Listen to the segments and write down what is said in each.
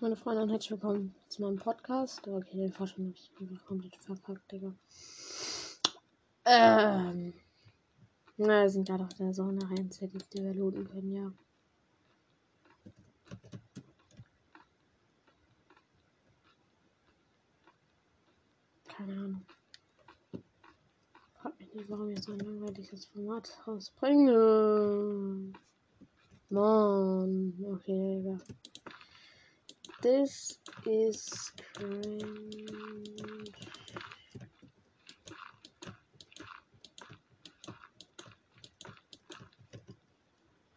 Meine Freunde und herzlich willkommen zu meinem Podcast. Okay, den Vorstand habe ich einfach komplett verpackt, Digga. Ähm. Na, wir sind gerade auf der Sonne rein, die wir looten können, ja. Keine Ahnung. Frag mich nicht, warum ich so ein langweiliges Format rausbringe. Mann. Okay, Digga. This is cringe.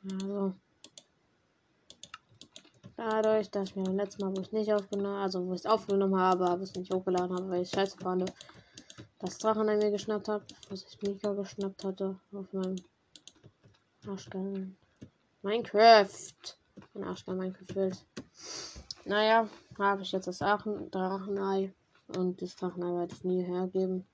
Also. Dadurch, dass ich mir beim letzten Mal, wo ich nicht aufgenommen also wo ich es aufgenommen habe, aber es nicht hochgeladen habe, weil ich scheiße fand, das Drachen an mir geschnappt habe, was ich Mika geschnappt hatte auf meinem Arschgeil Minecraft. Mein Arschgeil Minecraft Welt. Naja, habe ich jetzt das Drachenei. Und das Drachenei werde ich nie hergeben.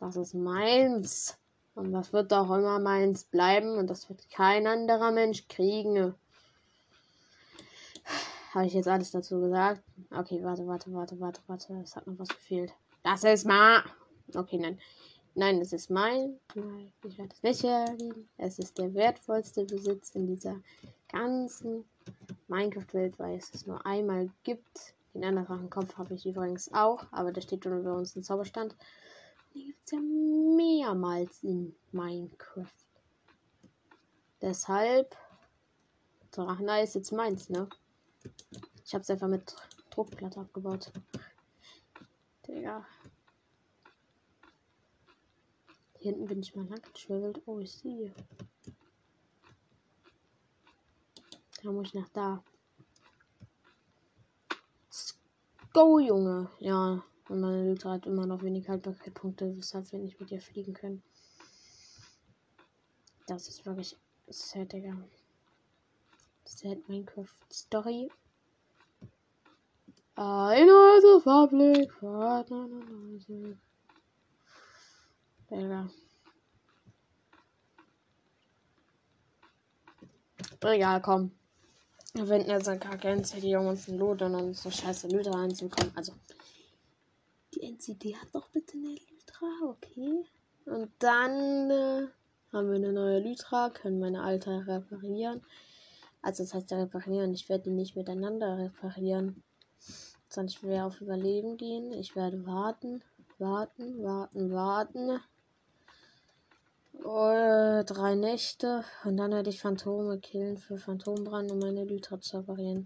Das ist meins. Und das wird auch immer meins bleiben. Und das wird kein anderer Mensch kriegen. Habe ich jetzt alles dazu gesagt? Okay, warte, warte, warte, warte, warte. Es hat noch was gefehlt. Das ist mal. Okay, nein. Nein, es ist mein. Nein, ich werde es nicht hergeben. Es ist der wertvollste Besitz in dieser ganzen Minecraft-Welt, weil es es nur einmal gibt. Den anderen Kopf habe ich übrigens auch, aber der steht unter uns ein Zauberstand. Den gibt es ja mehrmals in Minecraft. Deshalb, Drachenei ist jetzt meins, ne? Ich habe es einfach mit Druckplatte abgebaut. Digga. Hier hinten bin ich mal lang geschwirrt. Oh, ich sehe. Da muss ich nach da. Go, Junge. Ja, und meine Lüte hat immer noch wenig Haltbarkeitspunkte, weshalb wir nicht mit ihr fliegen können. Das ist wirklich sad, Digga. Sad Minecraft Story. The public. Digga. Egal, komm. Finden jetzt eine kacke NCD, um uns ein Loot und uns so scheiße Lytra reinzukommen. Also, die NCD hat doch bitte eine Lytra, okay. Und dann äh, haben wir eine neue Lytra, können meine alte reparieren. Also, das heißt reparieren. Ich werde die nicht miteinander reparieren. Sondern ich auf Überleben gehen. Ich werde warten, warten, warten, warten. Oh, drei Nächte und dann werde ich Phantome killen für Phantombrand, um meine Lytra zu reparieren.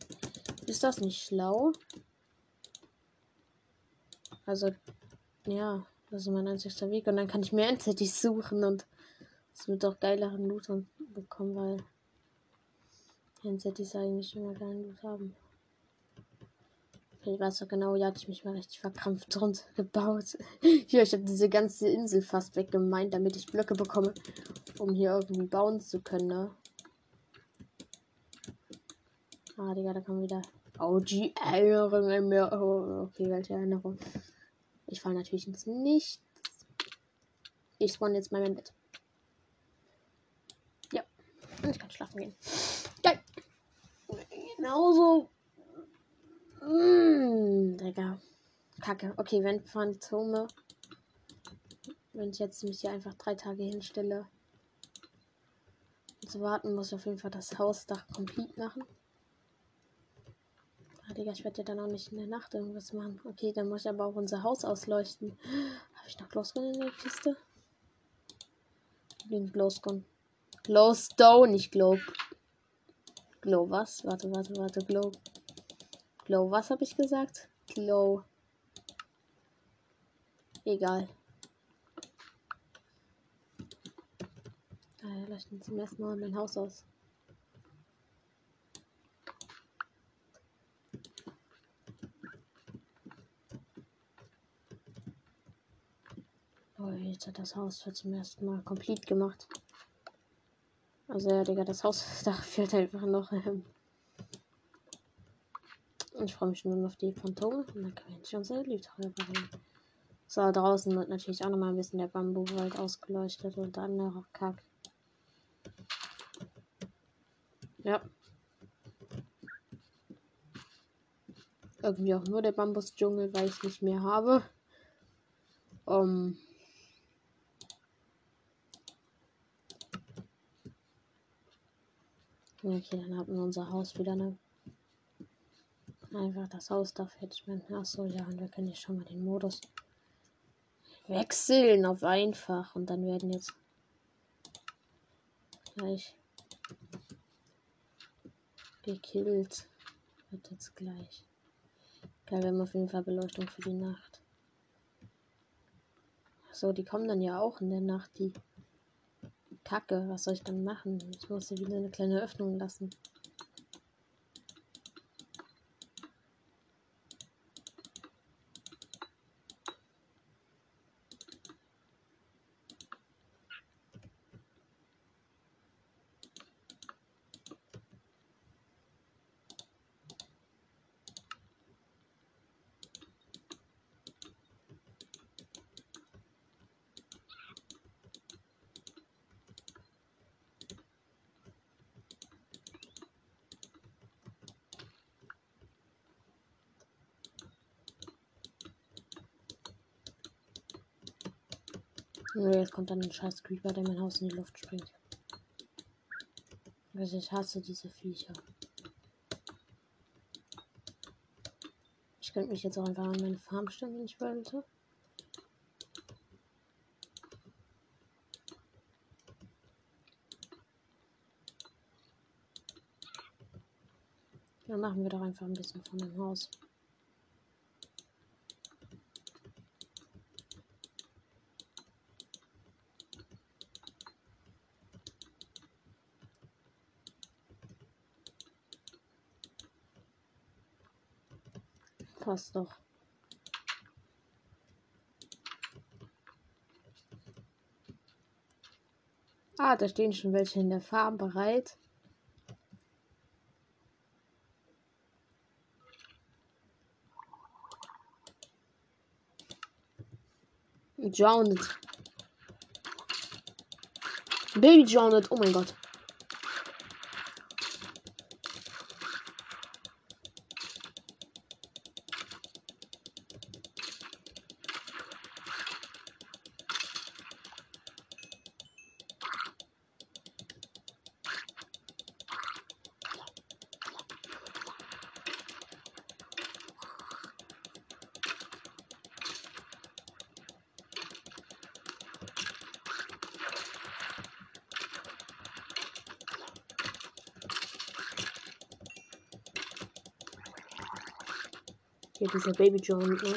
Ist das nicht schlau? Also, ja, das ist mein einzigster Weg. Und dann kann ich mir endlich suchen und es wird auch geileren Loot bekommen, weil NZDs eigentlich immer geilen Loot haben. Ich weiß noch genau, ja, hatte ich mich mal richtig verkrampft drunter gebaut. Hier, ich habe diese ganze Insel fast weggemeint, damit ich Blöcke bekomme, um hier irgendwie bauen zu können, ne? Ah, Digga, da kommen wieder OG Erinnerungen mehr. Oh, okay, welche Erinnerung? Ich fall natürlich ins Nichts. Ich spawn jetzt mal mein Bett. Ja, und ich kann schlafen gehen. Geil. Genauso Mmh, Digga. Kacke. Okay, wenn Phantome. Wenn ich jetzt mich hier einfach drei Tage hinstelle. Zu warten, muss ich auf jeden Fall das Hausdach komplett machen. Ah, Digga, ich werde ja dann auch nicht in der Nacht irgendwas machen. Okay, dann muss ich aber auch unser Haus ausleuchten. Habe ich noch Glowstone in der Kiste? Den Glowstone. Glowstone, nicht Glow. Glow was? Warte, warte, warte. Glow. Glow, was habe ich gesagt? Glow. Egal. Daher leuchten zum ersten Mal mein Haus aus. Oh, jetzt hat das Haus für zum ersten Mal komplett gemacht. Also ja, Digga, das Haus, da fehlt einfach noch ähm, ich freue mich schon auf die Phantome. Und dann können wir unsere Lytra reparieren. So, draußen wird natürlich auch nochmal ein bisschen der Bambuwald ausgeleuchtet und dann noch Kack. Ja. irgendwie auch nur der Bambusdschungel, weil ich nicht mehr habe. Um, okay, dann haben wir unser Haus wieder, ne? Einfach das Haus da fertig machen. Achso, ja, und wir können jetzt schon mal den Modus wechseln auf einfach. Und dann werden jetzt gleich gekillt. Wird jetzt gleich. Geil, wir haben auf jeden Fall Beleuchtung für die Nacht. So, die kommen dann ja auch in der Nacht, die Kacke. Was soll ich dann machen? Ich muss hier wieder eine kleine Öffnung lassen. Jetzt kommt dann ein scheiß Creeper, der mein Haus in die Luft springt. Also ich hasse diese Viecher. Ich könnte mich jetzt auch einfach an meine Farm stellen, wenn ich wollte. Dann machen wir doch einfach ein bisschen von meinem Haus. Passt doch. Ah, da stehen schon welche in der Farm bereit. Drowned. Baby drowned. Oh mein Gott. Hier dieser Baby John, ne?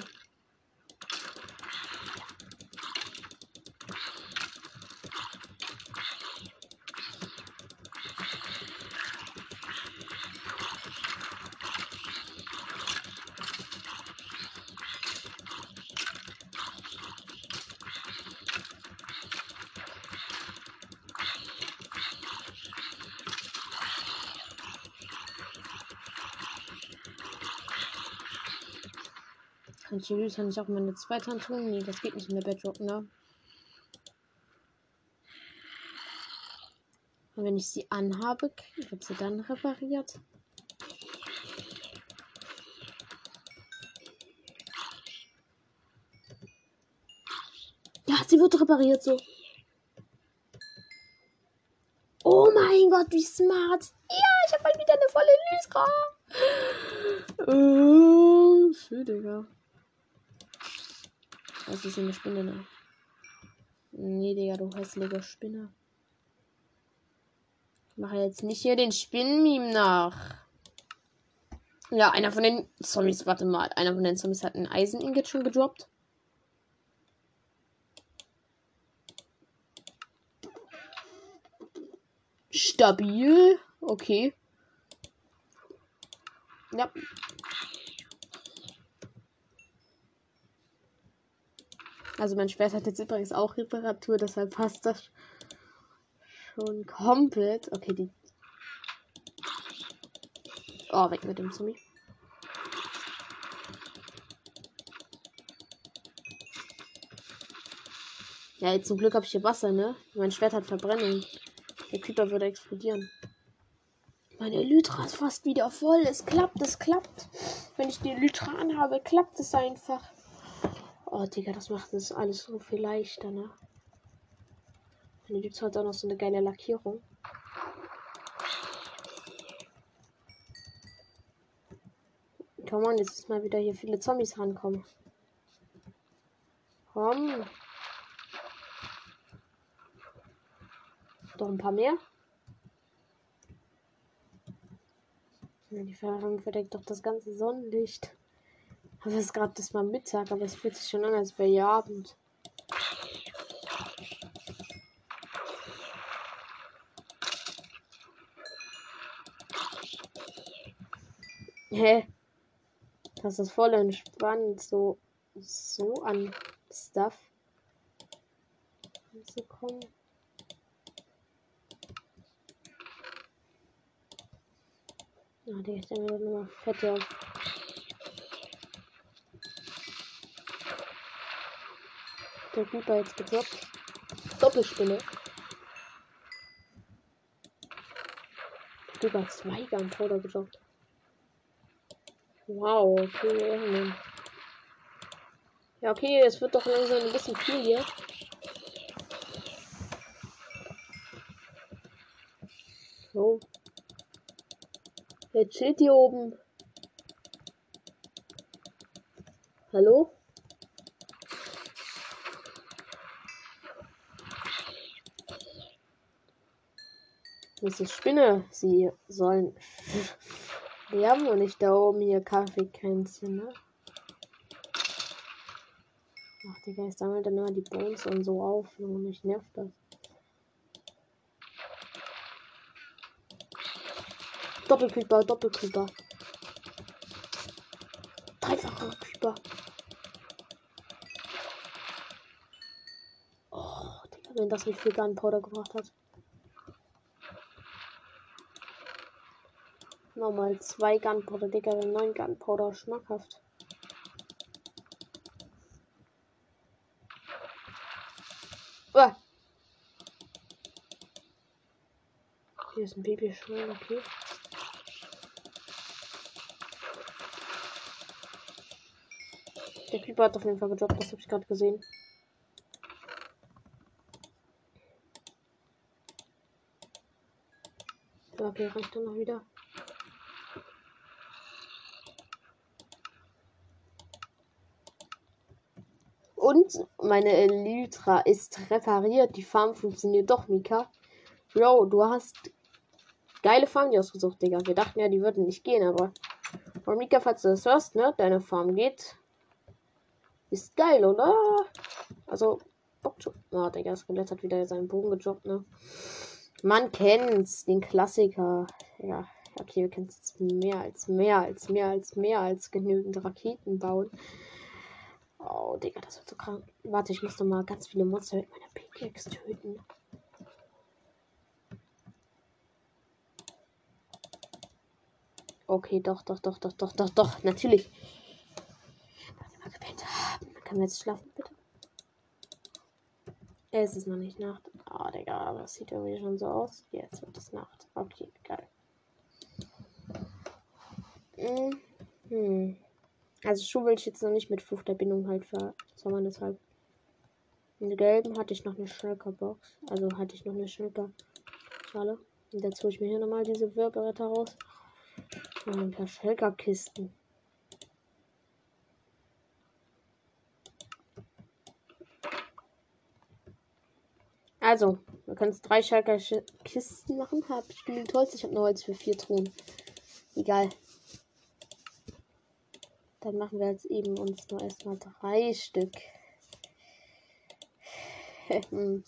Kann ich die kann ich auch meine zweite Hand tun? Nee, das geht nicht in der Bedrock, ne? Und wenn ich sie anhabe, wird sie dann repariert. Ja, sie wird repariert so. Oh mein Gott, wie smart. Ja, ich habe mal wieder eine volle Lysra. Oh, schön, Digga. Das ist eine Spinne, ne? Nee, Digga, du hässlicher Spinner. Ich mache jetzt nicht hier den Spinnenmeme nach. Ja, einer von den Zombies, warte mal. Einer von den Zombies hat ein Eisen-Ingot schon gedroppt. Stabil. Okay. Ja, Also mein Schwert hat jetzt übrigens auch Reparatur, deshalb passt das schon komplett. Okay, die. Oh, weg mit dem Zombie. Ja, zum Glück habe ich hier Wasser, ne? Mein Schwert hat Verbrennung. Der Creeper würde explodieren. Meine Elytra ist fast wieder voll. Es klappt, es klappt. Wenn ich die Lytra anhabe, klappt es einfach. Oh, Digga, das macht das alles so viel leichter, ne? Und gibt halt auch noch so eine geile Lackierung. Komm on, jetzt ist mal wieder hier viele Zombies rankommen. Komm. Doch ein paar mehr. Die Feuerung verdeckt doch das ganze Sonnenlicht. Es ist gerade das mal Mittag, aber es fühlt sich schon an, als wäre ja Abend. Hä? Das ist voll entspannt, so, so an Stuff zu kommen. Ah, der ist immer nur fette. Der Reaper jetzt gedroppt. Doppelspinne. Über zwei Gunpowder gedroppt. Wow, okay. Ja, okay, es wird doch langsam ein bisschen viel hier. So. Wer chillt hier oben? Hallo? Ist Spinne. Sie sollen Wir haben noch nicht da oben hier Kaffeekränzchen, ne? Ach, Digga, ich sammle dann immer die Bones und so auf. Und mich nervt das. Doppelcreeper, Doppelcreeper. Dreifacher Creeper. Oh, wenn das nicht viel Gunpowder gebracht hat. Nochmal zwei Gunpowder, Digga, neun Gunpowder, schmackhaft. Uah. Hier ist ein Babyschwein, okay. Der Creeper hat auf jeden Fall gedroppt, das habe ich gerade gesehen. Okay, reicht dann noch wieder. Und meine Elytra ist repariert. Die Farm funktioniert doch, Mika. Bro, du hast geile Farm die ausgesucht, Digga. Wir dachten ja, die würden nicht gehen, aber. Und Mika, falls du das hörst, ne? Deine Farm geht. Ist geil, oder? Also, Bock zu. Oh, Digga, Skelett hat wieder seinen Bogen gejobbt, ne? Man kennt's, den Klassiker. Ja, okay, wir können jetzt mehr als mehr als mehr als mehr als genügend Raketen bauen. Oh, Digga, das wird so krank. Warte, ich muss noch mal ganz viele Monster mit meiner Pickaxe töten. Okay, doch, doch, doch, doch, doch, doch, doch, natürlich. Nachdem wir gepennt haben, können wir jetzt schlafen, bitte? Es ist noch nicht Nacht. Oh, Digga, das sieht irgendwie schon so aus. Jetzt wird es Nacht. Okay, geil. Mhm. Hm. Also Schuh will ich jetzt noch nicht mit Fruchtverbindung halt verzaubern, deshalb. In der gelben hatte ich noch eine Shulker-Box. Also hatte ich noch eine Shulker-Schale. Und jetzt hole ich mir hier nochmal diese Wirbelretter raus. Und ein paar Shulker-Kisten. Also, wir können drei Schalker-Kisten machen. Hab ich genügend Holz. Ich habe nur Holz für vier Truhen. Egal. Dann machen wir jetzt eben uns nur erstmal drei Stück. hm.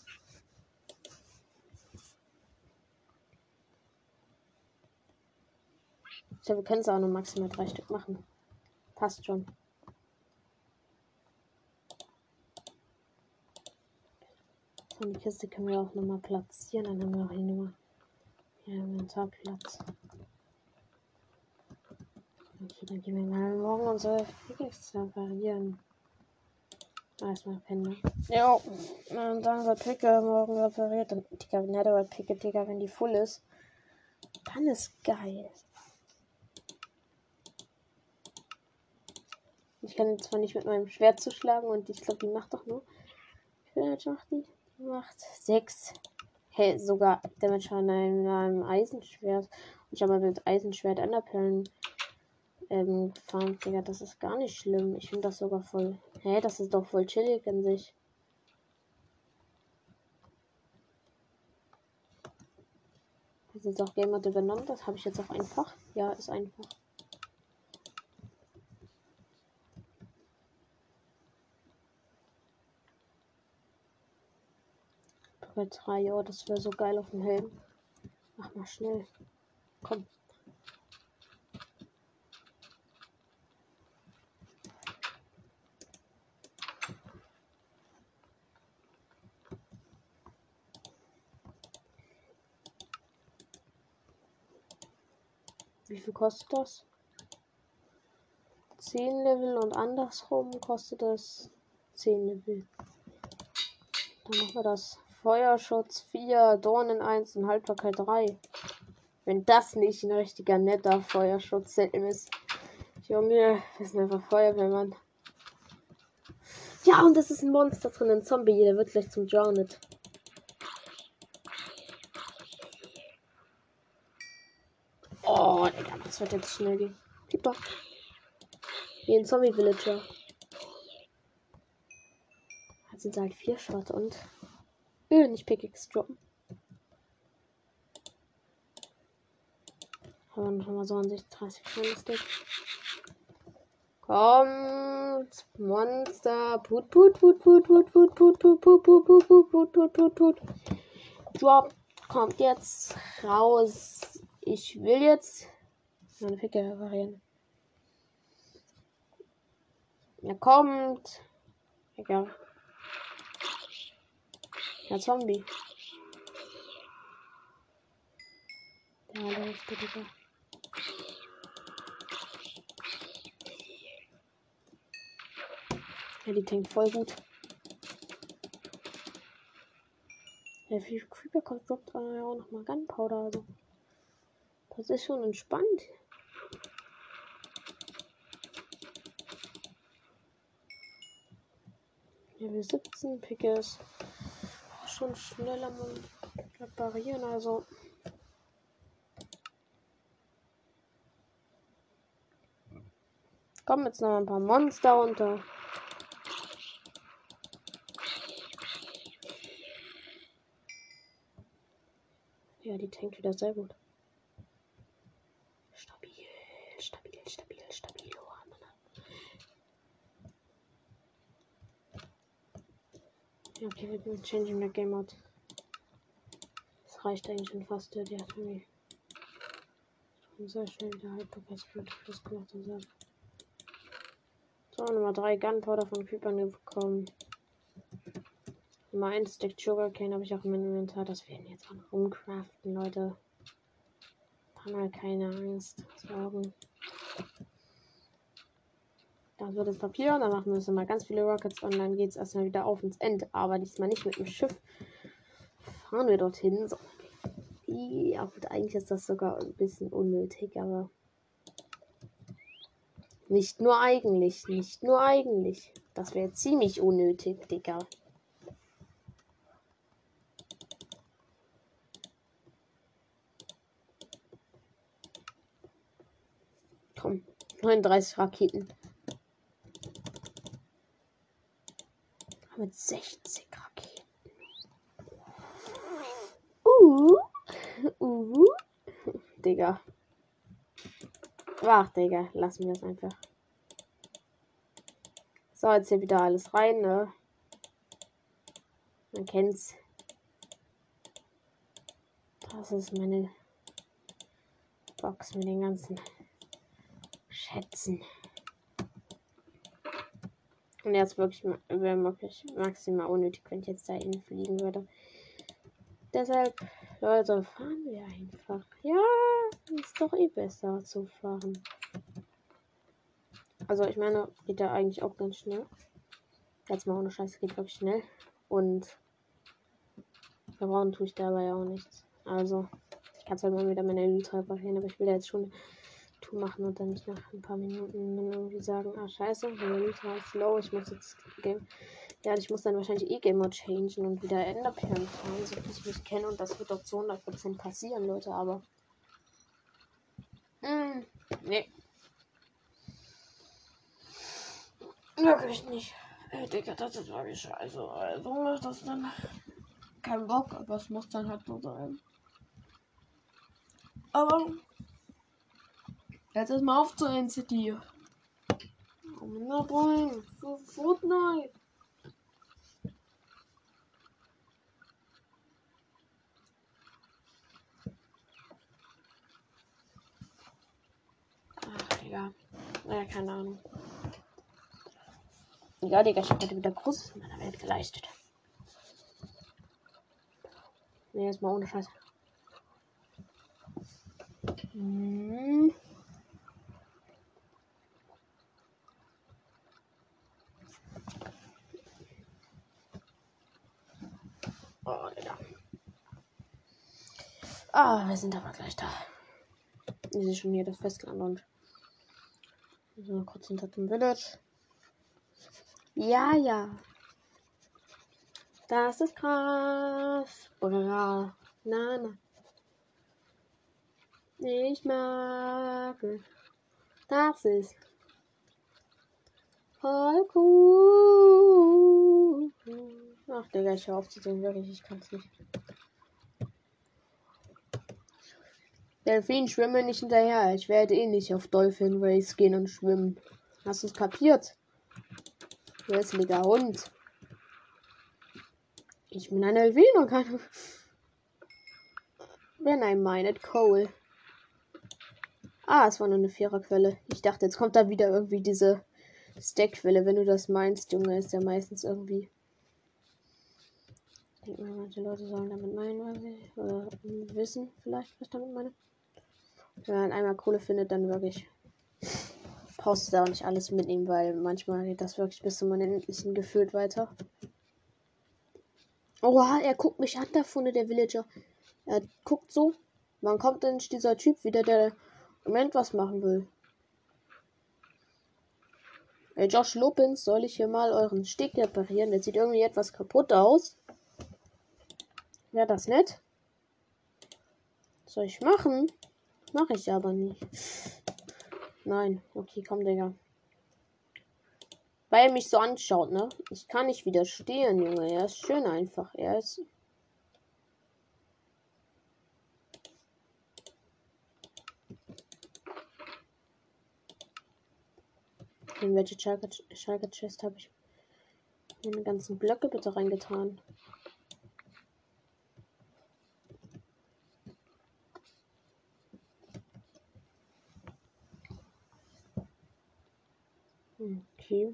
Ich glaube, wir können es auch nur maximal drei Stück machen. Passt schon. So, die Kiste können wir auch nochmal platzieren. Dann haben wir auch hier nochmal ja, Inventarplatz. Okay, dann gehen wir mal morgen unsere Pickaxe reparieren. Erstmal pennen. Ja, und dann wird Picke morgen repariert. Und Digga, Netherite Picke, Digga, wenn die voll ist, dann ist geil. Ich kann zwar nicht mit meinem Schwert zuschlagen und ich glaube, die macht doch nur. Wie viel Damage macht die? Die macht 6. Hey, sogar Damage an einem, einem Eisenschwert. Ich habe mit Eisenschwert Enderperlen ähm, gefarmt, Digga. Das ist gar nicht schlimm. Ich finde das sogar voll. Hä, hey, das ist doch voll chillig in sich. Hat jetzt auch Game Mode übernommen. Das habe ich jetzt auch einfach. Ja, ist einfach. Bei 3, oh, das wäre so geil auf dem Helm. Mach mal schnell. Komm. Viel kostet das? 10 Level und andersrum kostet es 10 Level. Dann machen wir das. Feuerschutz 4, Dornen 1 und Haltbarkeit 3. Wenn das nicht ein richtiger netter Feuerschutz ist. Junge, das ist einfach Feuerwehrmann. Ja, und das ist ein Monster drin, ein Zombie. Der wird gleich zum Drowned. Oh, Digga, das wird jetzt schnell gehen. Pieper. Wie ein Zombie-Villager. Hat sie halt vier Shot und. Öh, nicht Pickaxe droppen. Aber noch mal so an sich 30 Stick. Kommt, Monster. Put, put, put, put, put, put, put, put, put, put, put, put, put, put, put, put. Drop kommt jetzt raus. Ich will jetzt meine Ficke variieren. Er kommt. Egal. Der Zombie. Der allerletzte, Digga. Ja, die tankt voll gut. Ja, viel Creeper kommt, droppt ja auch nochmal Gunpowder. Also. Das ist schon entspannt. Wir 17 Pickes. Schon schneller reparieren, also. Kommen jetzt noch ein paar Monster unter. Ja, die tankt wieder sehr gut. Okay, wir changing the game out. Das reicht eigentlich schon fast. Die hat irgendwie schon sehr schnell wieder Hyperpassword plus gemacht und so. So, Nummer 3 Gunpowder von Creepern bekommen. Nummer 1 Stick Sugarcane habe ich auch im Inventar. Das werden jetzt auch rumcraften, Leute. Haben wir keine Angst. Sorgen. Dann wird das Papier, dann machen wir mal ganz viele Rockets und dann geht es erstmal wieder auf ins End. Aber diesmal nicht mit dem Schiff. Fahren wir dorthin. So. Ja, gut, eigentlich ist das sogar ein bisschen unnötig, aber. Nicht nur eigentlich, nicht nur eigentlich. Das wäre ziemlich unnötig, Digga. Komm, 39 Raketen. Mit 60 Raketen. Uh. Uh. Digga. Ach, Digga. Lassen wir es einfach. So, jetzt hier wieder alles rein, ne? Man kennt's. Das ist meine Box mit den ganzen Schätzen. Und jetzt wirklich maximal unnötig, wenn ich jetzt da fliegen würde. Deshalb, Leute, fahren wir einfach. Ja, ist doch eh besser zu fahren. Also ich meine, geht da eigentlich auch ganz schnell. Jetzt mal ohne Scheiße geht wirklich schnell. Und verbrauchen tue ich dabei auch nichts. Also, ich kann zwar mal wieder meine Elytra reparieren, aber ich will jetzt schon Tour machen und dann nicht nach ein paar Minuten irgendwie sagen, ah scheiße, Ultra ist low, ich muss jetzt Game. Ja, ich muss dann wahrscheinlich eh Game Mode changen und wieder Enderperlen fahren, so wie ich mich kenne. Und das wird doch zu 100% passieren, Leute, aber. Hm, nee. Wirklich nicht. Ey, Digga, das ist wirklich scheiße. Also macht das dann keinen Bock, aber es muss dann halt so sein. Aber jetzt ist mal auf zur NCT. Na, boy, Fortnite. Ach, Digga. Naja, keine Ahnung. Ja, Digga, ich hab heute wieder Großes in meiner Welt geleistet. Nee, jetzt mal ohne Scheiß. Hm. Ah, wir sind aber gleich da. Ich sehe schon hier das Festland und so kurz hinter dem Village. Ja, ja. Das ist krass. Bra. Na, na. Ich mag es. Das ist voll cool. Ach, Digga, ich hör. Wirklich, ich kann's nicht. Delfin, schwimme nicht hinterher. Ich werde eh nicht auf Dolphin Race gehen und schwimmen. Hast du es kapiert? Hässlicher Hund. Ich bin eine Elvin und keine. Wenn I meinet Cole. Ah, es war nur eine Viererquelle. Ich dachte, jetzt kommt da wieder irgendwie diese Stackquelle. Wenn du das meinst, Junge, ist ja meistens irgendwie. Ich denke mal, manche Leute sollen damit meinen, was ich, oder wissen vielleicht, was ich damit meine. Wenn man einmal Kohle findet, dann wirklich brauchst du da auch nicht alles mitnehmen, weil manchmal geht das wirklich bis zum Unendlichen gefühlt weiter. Oha, er guckt mich an, da vorne, der Villager. Er guckt so. Wann kommt denn dieser Typ wieder, der im Moment was machen will? Ey, Josh Lopins, soll ich hier mal euren Steg reparieren? Der sieht irgendwie etwas kaputt aus. Wäre das nett? soll ich machen? Mache ich aber nicht. Nein. Okay, komm, Digga. Weil er mich so anschaut, ne? Ich kann nicht widerstehen, Junge. Er ist schön einfach. Er ist. In welche Schalke Chest habe ich meine ganzen Blöcke bitte reingetan? Okay.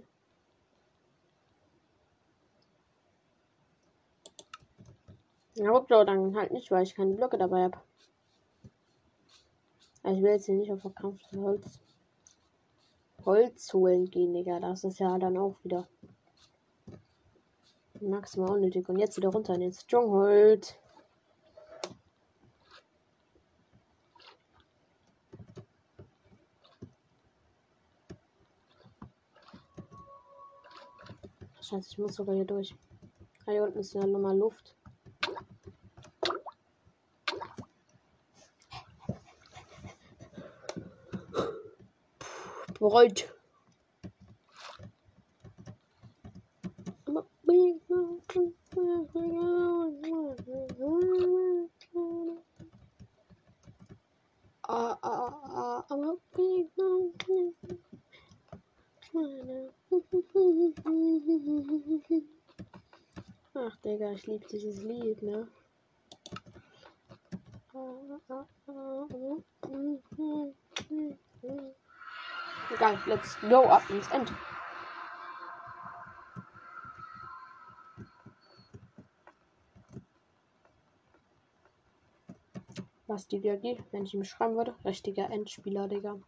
Gut, so, dann halt nicht, weil ich keine Blöcke dabei habe. Also ich will jetzt hier nicht auf verkauftes Holz. Holz holen gehen, Digga. Das ist ja dann auch wieder maximal unnötig. Und jetzt wieder runter in den Stronghold. Scheiße, ich muss sogar hier durch. Ah, hier unten ist ja nochmal Luft. Bereut. Ah, ah, Ich liebe dieses Lied, ne? Egal, let's go up ins End. Was die DRG, wenn ich ihn beschreiben würde? Richtiger Endspieler, Digga.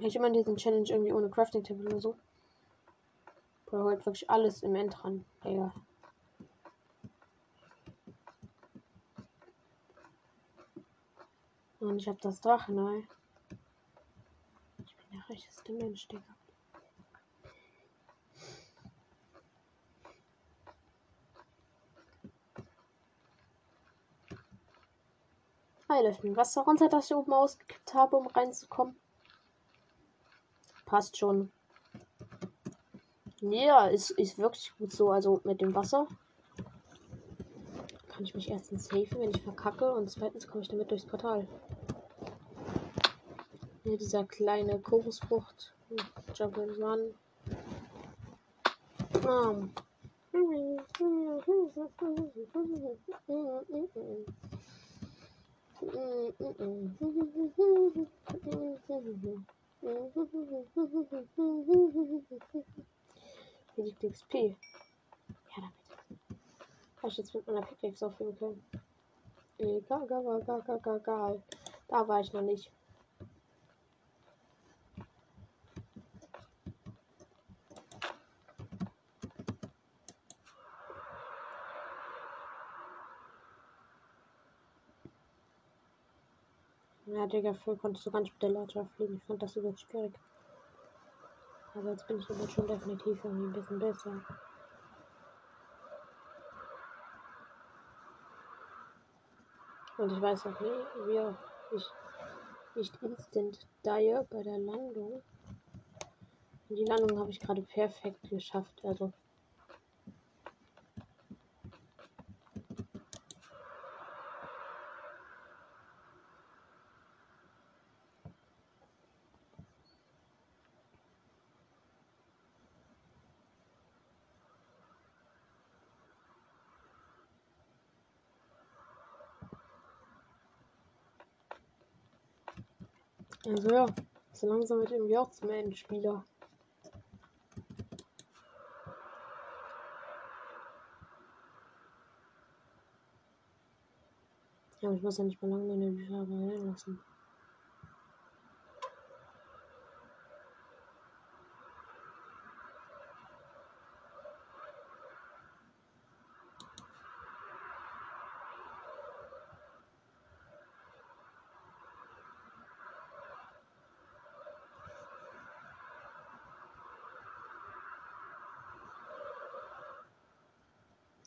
Ich immer diesen Challenge irgendwie ohne Crafting Table oder so. Holt wirklich alles im End ran. Digga. Oh Und ich hab das Drachenei. Ich bin der rechteste Mensch, Digga. Heilöffnen. Wasser runter, das ich oben ausgekippt habe, um reinzukommen. Passt schon. Ja, ist, ist wirklich gut so. Also mit dem Wasser kann ich mich erstens safen, wenn ich verkacke. Und zweitens komme ich damit durchs Portal. Hier dieser kleine Kokosfrucht. Jump Run. Um. Hier liegt XP. Ja, damit. Kann ich jetzt mit meiner Pickaxe aufhören können. Egal, egal, egal, egal, egal. Da war ich noch nicht. Ja, Digga, früher konntest du ganz mit der Leiter fliegen. Ich fand das übelst schwierig. Aber jetzt bin ich aber schon definitiv irgendwie ein bisschen besser. Und ich weiß auch nicht, wie ich nicht instant die bei der Landung. Die Landung habe ich gerade perfekt geschafft. Also Also ja, so langsam wird irgendwie auch zum Endspieler. Ja, ich muss ja nicht mal lange meine Bücher lassen.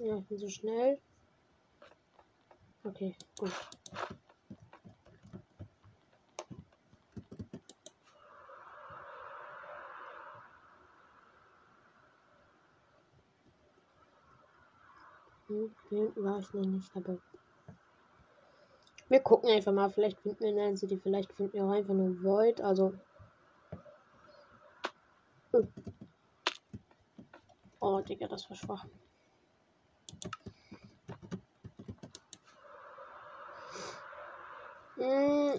Ja, ich bin so schnell. Okay, gut. Hm, hier hinten war ich noch nicht, aber wir gucken einfach mal. Vielleicht finden wir eine City, vielleicht finden wir auch einfach nur Void. Also. Oh, Digga, das war schwach.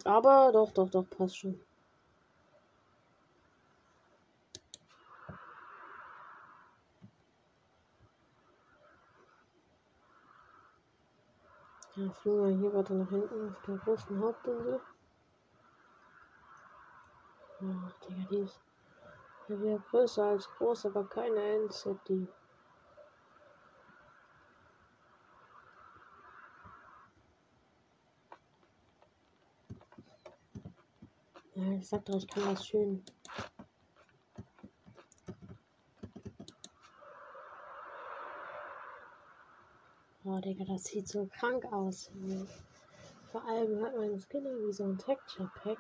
Aber doch, doch, doch, passt schon. Ja, fliegen wir hier weiter nach hinten auf der großen Hauptinsel. Ach, Digga, die ist ja wieder größer als groß, aber keine End-City. Ja, ich sag doch, ich kann das schön. Oh, Digga, das sieht so krank aus. Vor allem hat mein Skin wie so ein Texture Pack.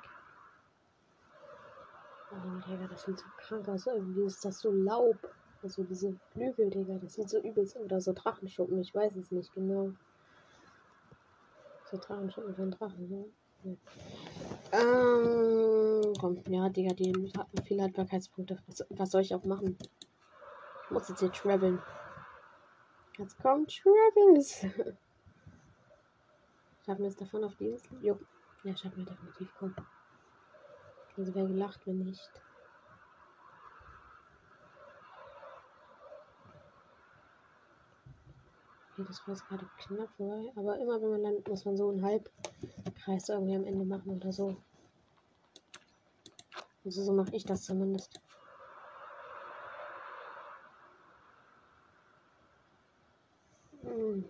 Oh, Digga, das sieht so krank aus. Irgendwie ist das so Laub. Also diese Flügel, Digga, das sieht so übelst oder so Drachenschuppen. Ich weiß es nicht genau. So Drachenschuppen von Drachen, ne? Ja. Ähm, ja, Digga, die viele Haltbarkeitspunkte. Was, was soll ich auch machen? Ich muss jetzt hier traveln. Jetzt kommt Travis. Schaffen wir es davon auf die Insel? Jo. Ja, schaffen wir definitiv. Komm. Also wer gelacht, wenn nicht. Okay, das war jetzt gerade knapp vorbei. Aber immer wenn man landet, muss man so einen Halbkreis irgendwie am Ende machen oder so. Also so mache ich das zumindest. Hm.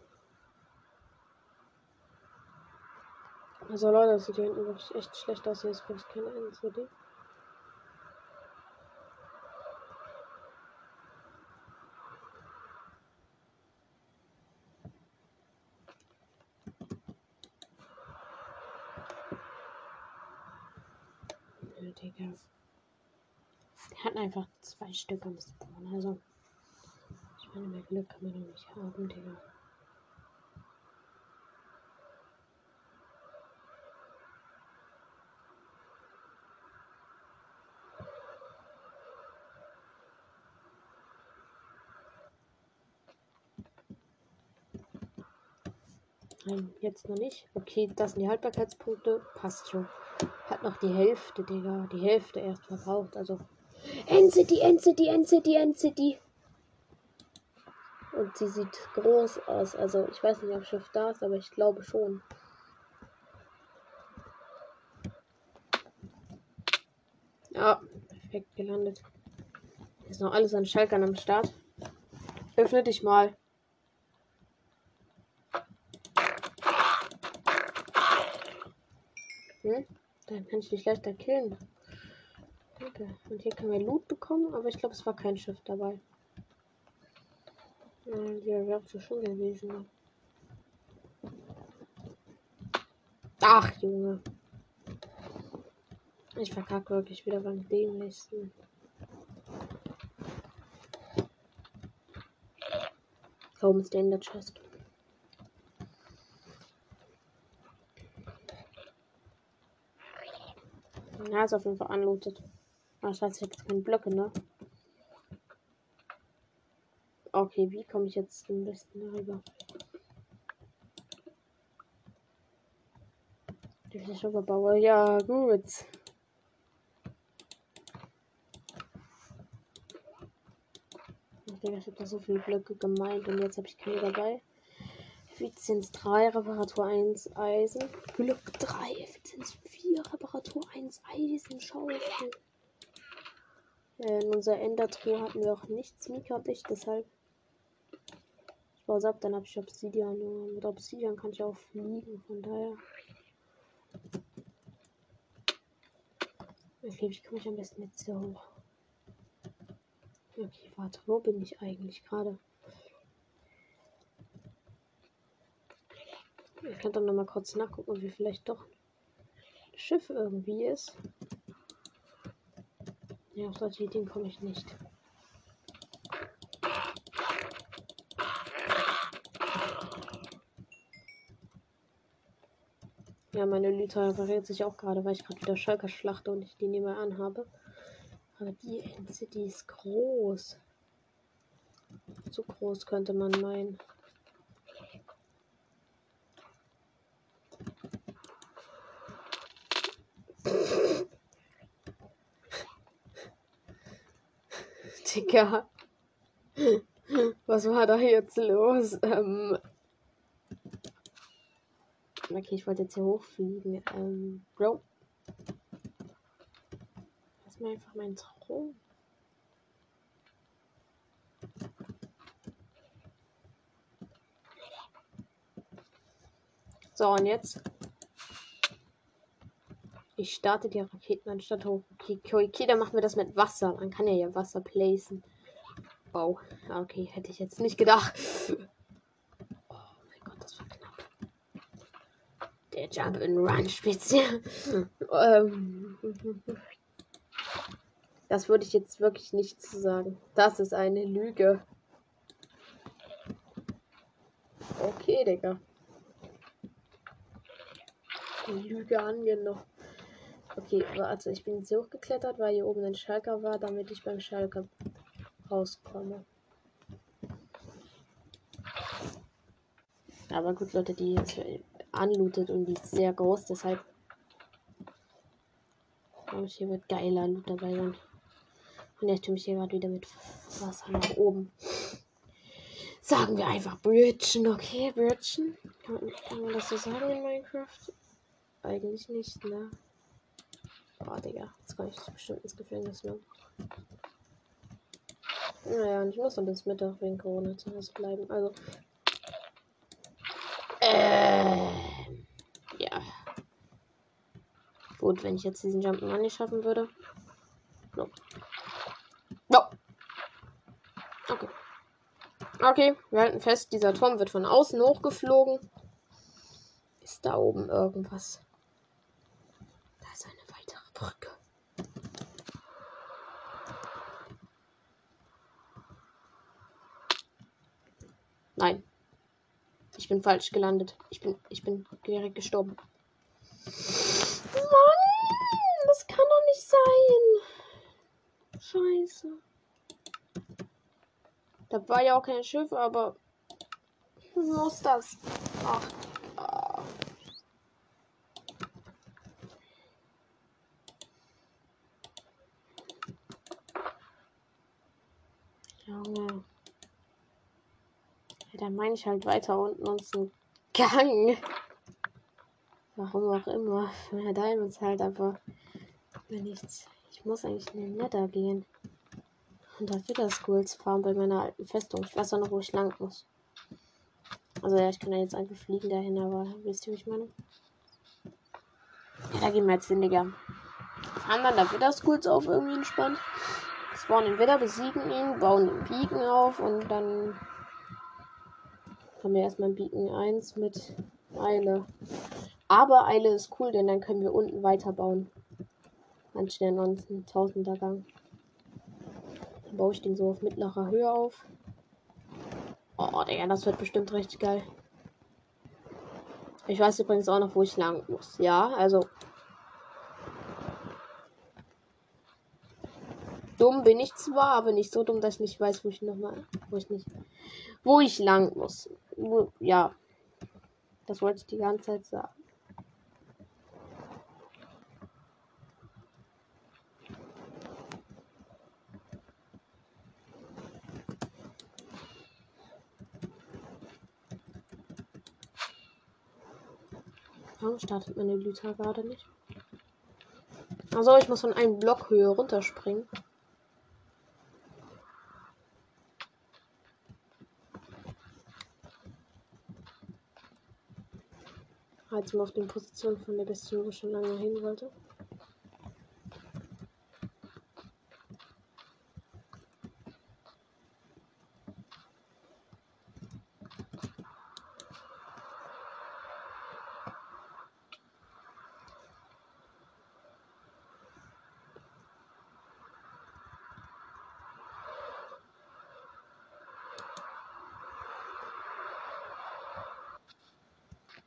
Also Leute, das sieht hier hinten wirklich echt schlecht aus. Hier ist wirklich keine NCD. Digga. Wir hatten einfach zwei Stück am Spawn. Also, ich meine, mehr Glück kann man doch nicht haben, Digga. Nein, jetzt noch nicht. Okay, das sind die Haltbarkeitspunkte. Passt schon. Hat noch die Hälfte, Digga. Die Hälfte erst verbraucht. Also. N-City, N-City, N-City, N-City. Und sie sieht groß aus. Also, ich weiß nicht, ob Schiff da ist, aber ich glaube schon. Ja, perfekt gelandet. Ist noch alles an Schalkern am Start. Öffne dich mal. Hm? Dann kann ich dich leichter killen. Danke. Und hier können wir Loot bekommen, aber ich glaube, es war kein Schiff dabei. Ja, die wäre zu schon gewesen. Ach, Junge. Ich verkacke wirklich wieder beim dämlichsten. Warum ist der in der Chest? Ja, ist auf jeden Fall anlootet. Das heißt, ich habe jetzt keine Blöcke, ne? Okay, wie komme ich jetzt am besten darüber? Durch die Sugarbaue. Ja, gut. Ich denke, ich habe da so viele Blöcke gemeint und jetzt habe ich keine dabei. Effizienz 3, Reparatur 1, Eisen. Glück 3, Effizienz 4, Reparatur 1, Eisen, Schaufel. In unserer Endertruhe hatten wir auch nichts. Mika und ich, deshalb. Ich baue es ab, dann habe ich Obsidian. Und mit Obsidian kann ich auch fliegen, von daher. Okay, wie komme ich am besten jetzt hier hoch? Okay, warte, wo bin ich eigentlich gerade? Ich kann dann noch mal kurz nachgucken, wie vielleicht doch ein Schiff irgendwie ist. Ja, auf solche Ideen komme ich nicht. Ja, meine Lüter repariert sich auch gerade, weil ich gerade wieder Schalker schlachte und ich die nicht mehr anhabe. Aber die End-City ist groß. Zu groß könnte man meinen. Digga. Was war da jetzt los? Ähm okay, ich wollte jetzt hier hochfliegen. Ähm, Bro. Lass mir einfach meinen Thron. So, und jetzt ich starte die Raketen anstatt hoch. Okay, dann machen wir das mit Wasser. Man kann ja ja Wasser placen. Wow. Okay, hätte ich jetzt nicht gedacht. Oh mein Gott, das war knapp. Der Jump and Run Spezial. ähm, das würde ich jetzt wirklich nicht zu sagen. Das ist eine Lüge. Okay, Digga. Die Lüge angenommen. Okay, warte, ich bin jetzt hochgeklettert, weil hier oben ein Schalker war, damit ich beim Schalker rauskomme. Aber gut, Leute, die jetzt anlootet und die ist sehr groß, deshalb glaube ich, hier wird geiler Loot dabei sein. Und jetzt tue ich hier gerade wieder mit Wasser nach oben. Sagen wir einfach Bridgen, okay, Bridgen. Kann man das so sagen in Minecraft? Eigentlich nicht, ne? Boah, Digga. Jetzt kann ich bestimmt ins Gefängnis, ne? Naja, und ich muss dann bis Mittag wegen Corona zu Hause bleiben. Also. Ähm. Ja. Gut, wenn ich jetzt diesen Jump'n'Run nicht schaffen würde. No. No. Okay. Okay, wir halten fest, dieser Turm wird von außen hochgeflogen. Ist da oben irgendwas? Ist Brücke. Nein. Ich bin falsch gelandet. Ich bin, ich bin direkt gestorben. Mann, das kann doch nicht sein. Scheiße. Da war ja auch kein Schiff, aber muss das? Ach. Ah. Junge. Ja, meine ich halt weiter unten und so Gang. Warum auch immer. Mehr Diamonds halt, aber nichts. Ich muss eigentlich in den Nether gehen. Und da wieder Skulls fahren bei meiner alten Festung. Ich weiß auch noch, wo ich lang muss. Also ja, ich kann ja jetzt einfach fliegen dahin, aber wisst ihr, wie ich meine? Ja, da gehen wir jetzt hin, Digga. Fahren dann da wieder Skulls auf, irgendwie entspannt. Spawnen wieder, besiegen ihn, bauen den Beacon auf und dann haben wir erstmal Beacon 1 mit Eile. Aber Eile ist cool, denn dann können wir unten weiterbauen. Anstelle uns ein Tausender Gang. Dann baue ich den so auf mittlerer Höhe auf. Oh, Digga, das wird bestimmt richtig geil. Ich weiß übrigens auch noch, wo ich lang muss. Ja, also. Dumm bin ich zwar, aber nicht so dumm, dass ich nicht weiß, wo ich nochmal. Wo ich nicht. Wo ich lang muss. Wo, ja. Das wollte ich die ganze Zeit sagen. Warum startet meine Lüter gerade nicht? Also ich muss von einem Block Höhe runterspringen. Jetzt mal auf den Position von der Bestie, wo ich schon lange hin wollte.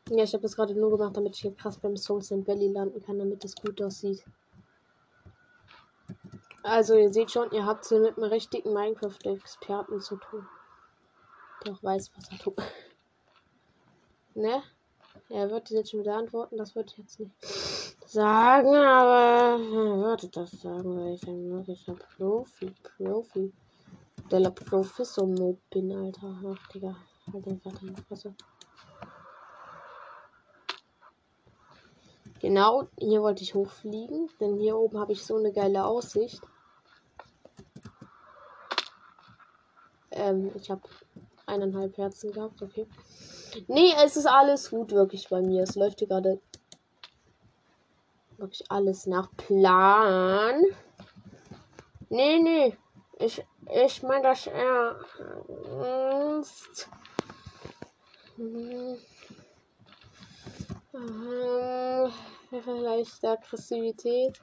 Ja, ich habe das gerade nur gemacht, damit ich hier krass beim Souls in Valley landen kann, damit das gut aussieht. Also, ihr seht schon, ihr habt es mit einem richtigen Minecraft-Experten zu tun. Der auch weiß, was er tut. ne? Er wird jetzt schon wieder antworten, das wird jetzt nicht sagen, aber er würde das sagen, weil ich ein wirklicher Profi, Profi, der Professor-Mode bin, Alter. Ach, Digga, halt einfach deine Fresse. Genau, hier wollte ich hochfliegen, denn hier oben habe ich so eine geile Aussicht. Ähm, ich habe eineinhalb Herzen gehabt, okay. Nee, es ist alles gut wirklich bei mir. Es läuft hier gerade wirklich alles nach Plan. Nee, nee. Ich, ich meine das ernst. Hm. Ähm, Leichte Aggressivität.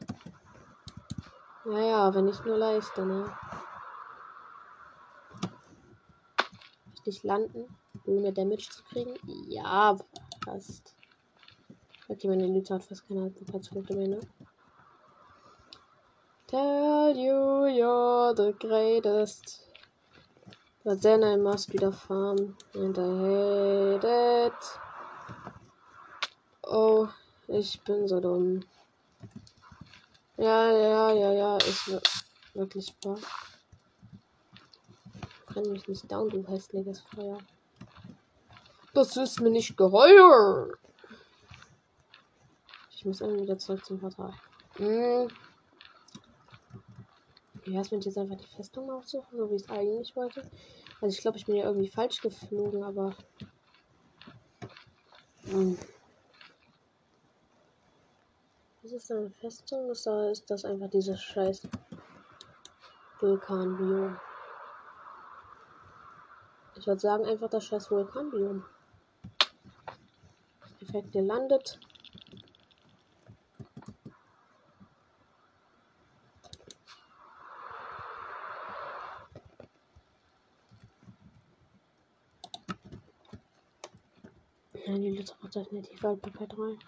Naja, aber nicht nur leichter, ne? Richtig landen, ohne Damage zu kriegen? Ja, fast. Okay, meine Elite hat fast keine Halbwertspunkte mehr, ne? Tell you you're the greatest. But then I must the farm and I hate it. Oh. Ich bin so dumm. Ja, ja, ja, ja, ist wirklich wahr. Kann mich nicht down, du hässliches Feuer. Das ist mir nicht geheuer. Ich muss irgendwie wieder zurück zum Portal. Hm. Okay, erst wenn ich jetzt einfach die Festung aufsuche, so wie ich es eigentlich wollte. Also ich glaube, ich bin ja irgendwie falsch geflogen, aber. Hm. Das eine Festung ist, oder ist das einfach dieses scheiß Vulkanbiom? Ich würde sagen, einfach das scheiß Vulkanbiom. Perfekt gelandet. Ja, die Liter macht definitiv Waldbarkeit rein.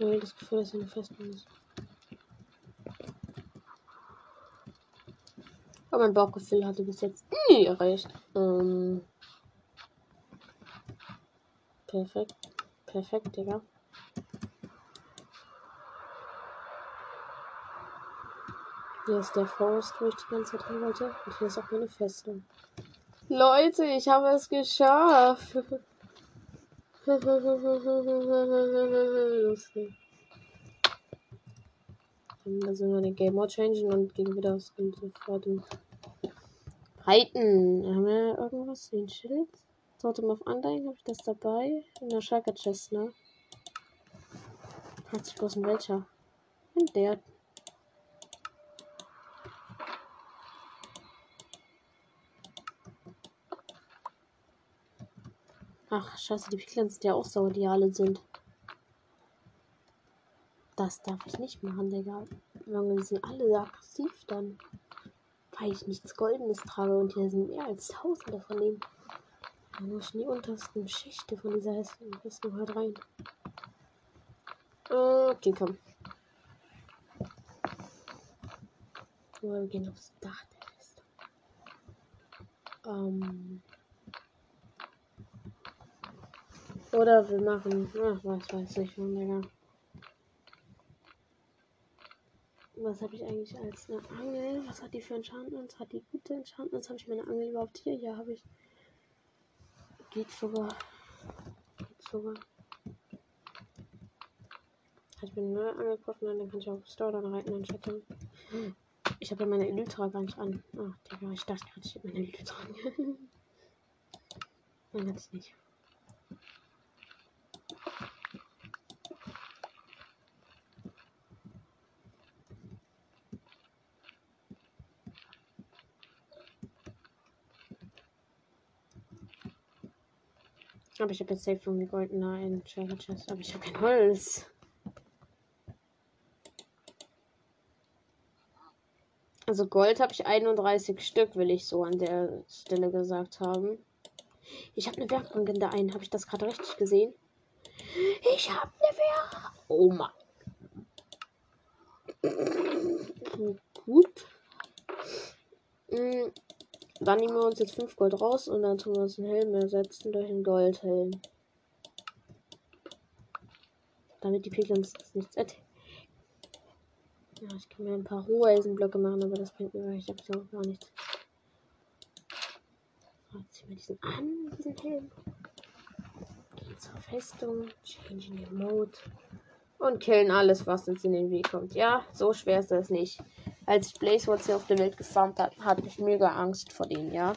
Ich habe das Gefühl, dass hier eine Festung ist. Aber mein Bauchgefühl hatte bis jetzt nie erreicht. Ähm perfekt. Perfekt, Digga. Hier ist der Forest, wo ich die ganze Zeit hin wollte. Und hier ist auch meine Festung. Leute, ich habe es geschafft. Lustig. Dann sind wir den Game Mode changen und gehen wieder aufs sofort Reiten. Haben wir irgendwas? Den Schild? Totem auf Undying, habe ich das dabei? In der Shulker Chest, ne? Hat sich bloß in welcher? In der. Ach, scheiße, die Piglins, die ja auch sauer, die alle sind. Das darf ich nicht machen, Digga. Die sind alle aggressiv dann. Weil ich nichts Goldenes trage und hier sind mehr als tausende von denen. Da muss ich in die untersten Schichte von dieser Festung halt rein. Okay, komm. wir gehen aufs Dach der Festung. Ähm. Oder wir machen, ach, was weiß ich, Digga. Was habe ich eigentlich als eine Angel? Was hat die für Enchantments? Hat die gute Enchantments? Habe ich meine Angel überhaupt hier? Ja, habe ich. Geht sogar. Geht sogar. Ich bin nur angegriffen, dann kann ich auf Store dann reiten und chatten. Ich habe ja meine Elytra gar nicht an. Ach, Digga, ich dachte gerade, ich habe meine Elytra an. Nein, hat es nicht. Aber ich habe jetzt safe irgendwie goldener in Treasure Chest, aber ich habe kein Holz. Also Gold habe ich 31 Stück, will ich so an der Stelle gesagt haben. Ich habe eine Werkbank in der einen. Habe ich das gerade richtig gesehen? Ich habe eine Werkbank. Oh Mann. Gut. Dann nehmen wir uns jetzt 5 Gold raus und dann tun wir uns einen Helm ersetzen durch einen Goldhelm. Damit die Piglins nichts erzählen. Ja, ich kann mir ein paar Roheisenblöcke machen, aber das bringt mir eigentlich absolut gar nichts. So, ziehen wir diesen an, diesen Helm. Gehen zur Festung, change in den Mode und killen alles, was uns in den Weg kommt. Ja, so schwer ist das nicht als ich Blazewords hier auf der Welt gefarmt hat, hatte ich mega Angst vor denen, ja.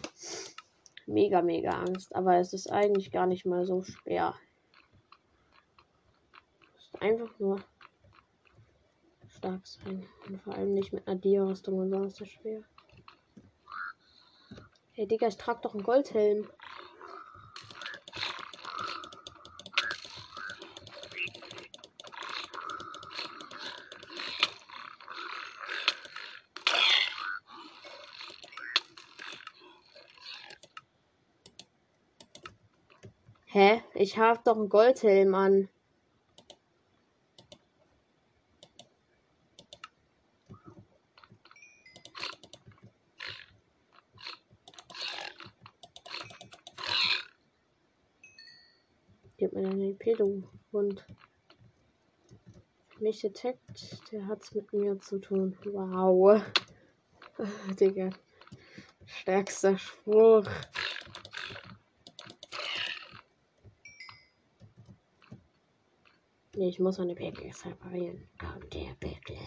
Mega, mega Angst. Aber es ist eigentlich gar nicht mal so schwer. einfach nur stark sein. Und vor allem nicht mit einer Dia-Rüstung und so ist das schwer. Hey Digga, ich trage doch einen Goldhelm. Hä? Ich hab doch einen Goldhelm an. Gib mir deine EP, du Hund. Mich detect, der hat's mit mir zu tun. Wow. Digga. Stärkster Spruch. Nee, ich muss eine Pickaxe reparieren. Kommt der Pickaxe.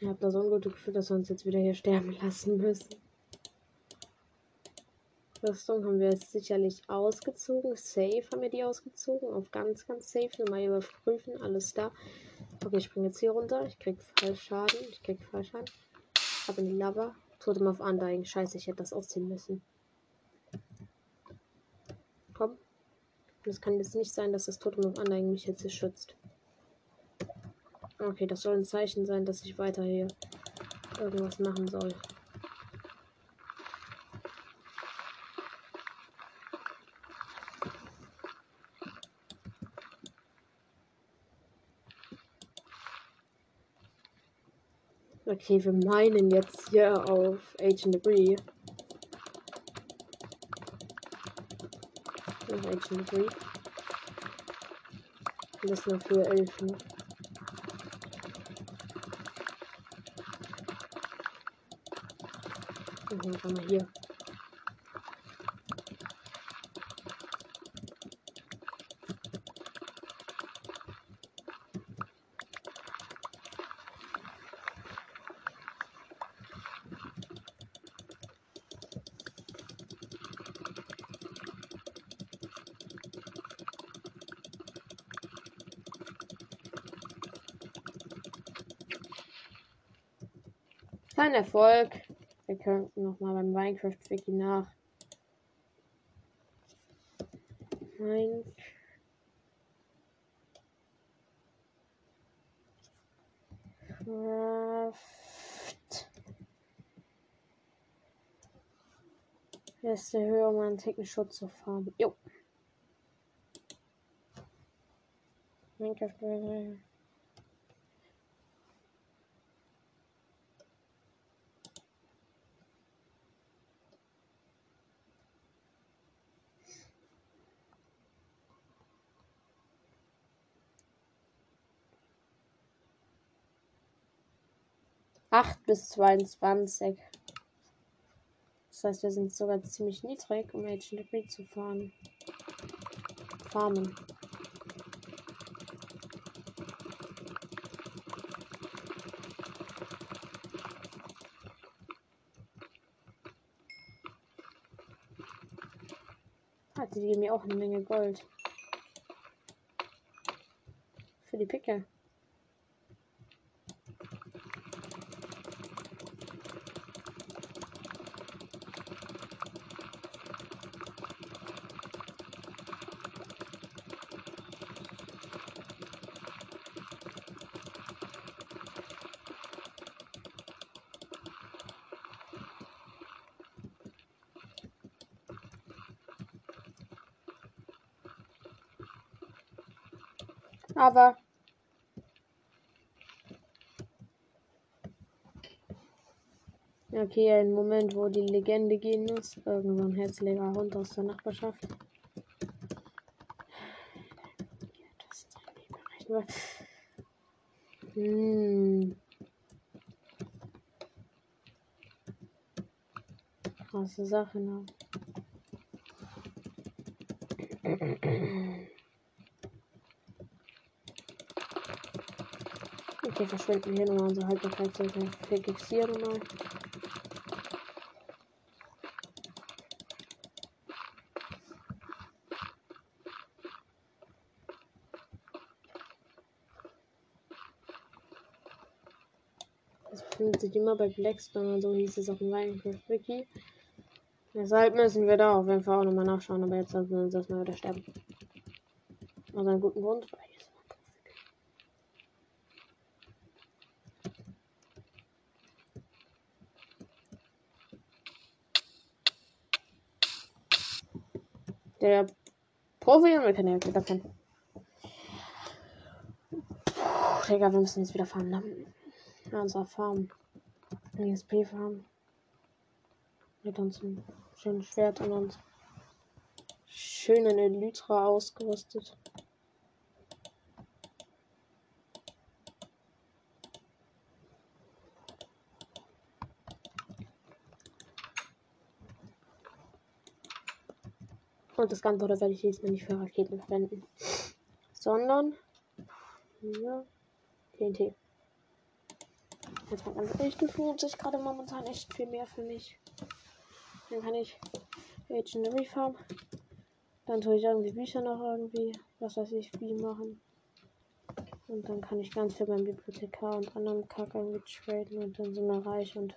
Ich habe das ungute Gefühl, dass wir uns jetzt wieder hier sterben lassen müssen. Rüstung haben wir sicherlich ausgezogen. Safe haben wir die ausgezogen. Auf ganz, ganz safe. Nochmal überprüfen. Alles da. Okay, ich springe jetzt hier runter. Ich krieg Fallschaden. Ich krieg Fallschaden. Ab in die Lava. Totem auf Undying. Scheiße, ich hätte das ausziehen müssen. Komm. Das kann jetzt nicht sein, dass das Totem auf Undying mich jetzt hier schützt. Okay, das soll ein Zeichen sein, dass ich weiter hier irgendwas machen soll. Okay, wir meinen jetzt hier auf Agent Debris. Auf Agent Debris. Das ist nur für Elfen. Und dann mal hier. Kein Erfolg. Wir könnten noch mal beim Minecraft-Wiki nach. Minecraft. Beste Höhe, um einen Ticken-Schutz zu fahren. Jo. Minecraft. Bis 22. Das heißt, wir sind sogar ziemlich niedrig, um Agent Debris zu fahren. Farmen. Die geben mir auch eine Menge Gold. Für die Picke. Aber Okay, ein Moment, wo die Legende gehen muss. Irgend so ein herzlicher Hund aus der Nachbarschaft. Hm. Krasse Sache, ne? Okay, verschwenden hier nochmal unsere Haltbarkeitszeit. Fixieren mal. Das befindet sich immer bei Blackstone, so hieß es auf dem Minecraft Wiki. Deshalb müssen wir da auf jeden Fall auch nochmal nachschauen, aber jetzt sollten wir uns erstmal wieder sterben. Aus einem guten Grund, der Provian, wir können ja, wieder kann. Puh, Digga, wir müssen jetzt wieder fahren. Ne? Ja, unserer Farm. ESP-Farm. Mit unserem schönen Schwert und uns schönen Elytra ausgerüstet. Und das Ganze werde ich jetzt nicht für Raketen verwenden, sondern für TNT. Jetzt mal ganz ehrlich, lohnt sich gerade momentan echt viel mehr für mich. Dann kann ich Legendary Farm. Dann tue ich irgendwie Bücher noch irgendwie, was weiß ich, wie machen. Und dann kann ich ganz viel beim Bibliothekar und anderen Kack irgendwie traden und dann sind wir reich und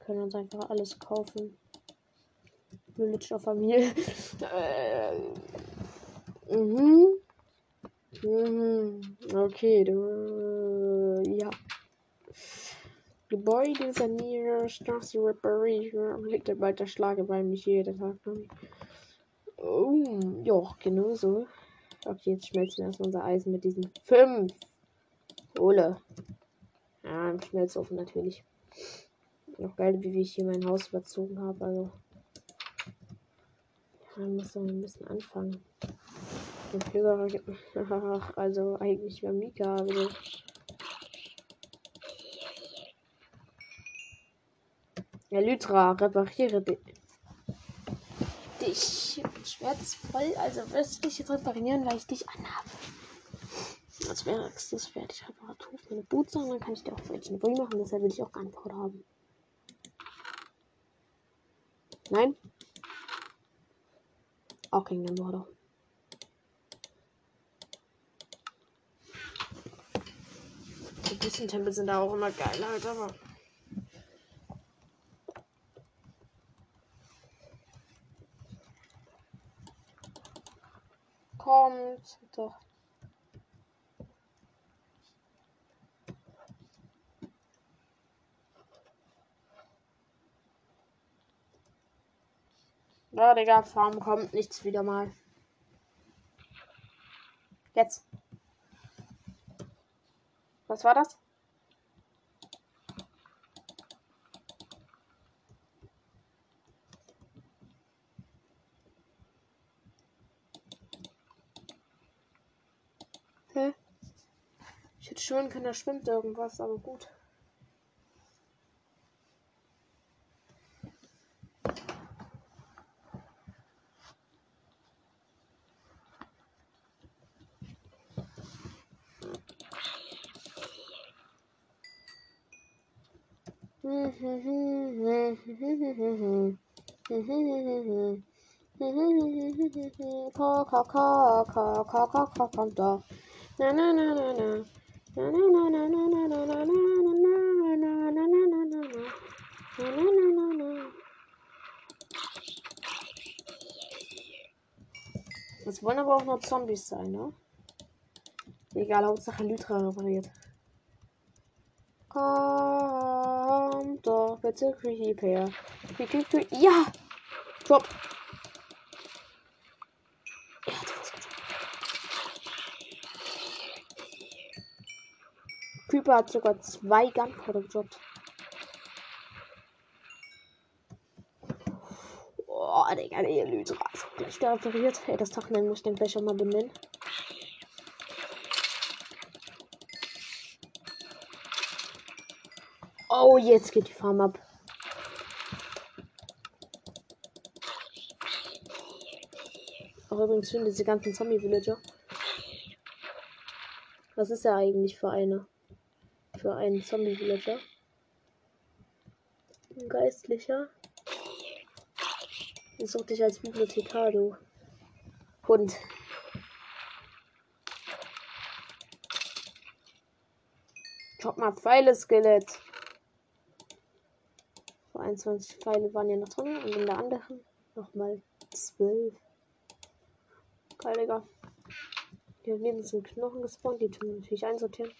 können uns einfach alles kaufen. Villager Familie. äh, mhm. Mhm. Okay, du. Ja. Gebäude sanieren, Straße reparieren, der Schlage bei mich jeden Tag. Oh, ja, genau so. Okay, jetzt schmelzen erstmal unser Eisen mit diesen fünf. Ole. Ja, im Schmelzofen natürlich. Noch geil, wie ich hier mein Haus überzogen habe. Also. Muss noch ein bisschen anfangen. Den Flügel Ach, also eigentlich war Mika, also. Ja, Lytra, repariere dich. Schwert voll, also wirst dich jetzt reparieren, weil ich dich anhabe. Als wäre das ich Reparatur für meine Boots und dann kann ich dir auch welche Brille machen, deshalb will ich auch Gunpowder haben. Nein? Kein Gunpowder. Die Büstentempel sind da auch immer geil halt, aber. Kommt doch. Ja, Digga, Farm kommt nichts wieder mal. Jetzt. Was war das? Hä? Ich hätte schwören können, da schwimmt irgendwas, aber gut. Doch. Na na na na na. Na na na na na na na na na na na na na na na na na. Na na na. Das wollen aber auch nur Zombies sein, ne? Egal, Hauptsache Lytra repariert. Komm doch, bitte Creep her. Creep, creep, creep. Ja! Drop! Er hat was Creeper hat sogar zwei Gunpowder gedroppt. Oh, Digga, der Elytra ist gleich da operiert. Ey, das Tag muss ich den Becher mal benennen. Oh, jetzt geht die Farm ab. Auch übrigens schön, diese ganzen Zombie-Villager. Was ist er eigentlich für eine? für einen Zombie-Villager. Ein Geistlicher. Ich such dich als Bibliothekar, du Hund. Schaut mal, Pfeile, Skelett. So 21 Pfeile waren ja noch drin und in der anderen nochmal 12. Geil, Digga. Hier neben sind Knochen gespawnt, die tun wir natürlich einsortieren.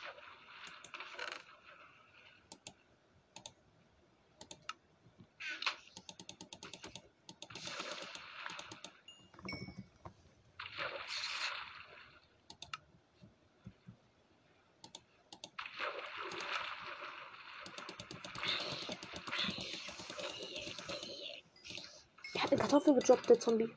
Gedroppt, der Zombie.